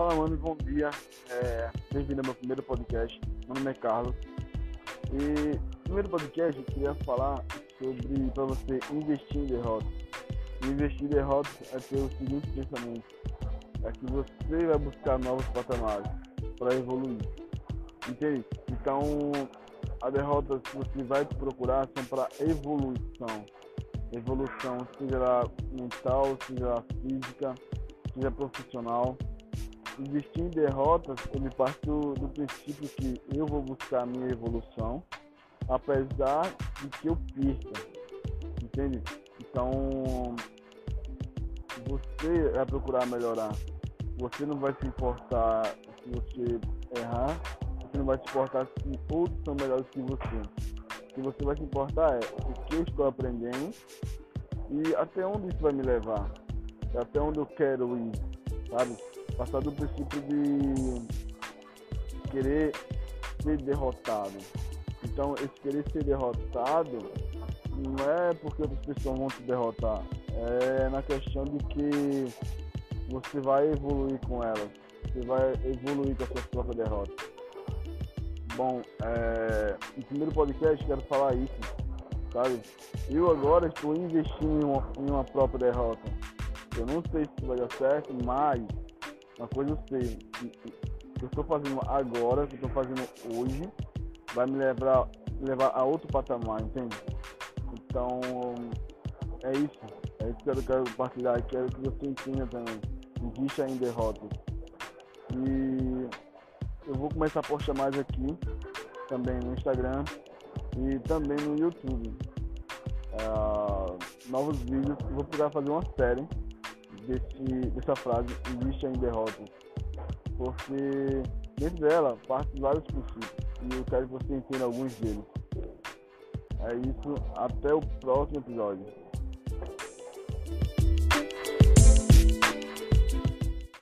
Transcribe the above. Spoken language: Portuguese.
Fala, mano, bom dia. É, Bem-vindo ao meu primeiro podcast. Meu nome é Carlos. E no primeiro podcast eu queria falar sobre para você investir em derrotas. Investir em derrotas é ter o seguinte pensamento: é que você vai buscar novos patamares para evoluir. Entende? Então, a derrota que você vai procurar são para evolução. Evolução, seja mental, seja física, seja profissional investir em derrotas, eu me parto do princípio que eu vou buscar a minha evolução, apesar de que eu perca. Entende? Então, você vai procurar melhorar. Você não vai se importar se você errar, você não vai se importar se outros são melhores que você. O que você vai se importar é o que eu estou aprendendo e até onde isso vai me levar, até onde eu quero ir, sabe? Passar do princípio de querer ser derrotado. Então, esse querer ser derrotado não é porque outras pessoas vão te derrotar, é na questão de que você vai evoluir com elas, você vai evoluir com a sua própria derrota. Bom, é, no primeiro podcast quero falar isso, sabe? Eu agora estou investindo em uma, em uma própria derrota. Eu não sei se vai dar certo, mas uma coisa eu sei, que eu estou fazendo agora, que eu estou fazendo hoje, vai me levar, levar a outro patamar, entende? Então, é isso. É isso que eu quero compartilhar quero que você entenda também. Existe ainda derrotas. E eu vou começar a postar mais aqui, também no Instagram e também no YouTube. Uh, novos vídeos, vou procurar fazer uma série desse, dessa frase existe em derrota. Porque dentro dela parte vários princípios e eu quero que você entenda alguns deles. É isso, até o próximo episódio.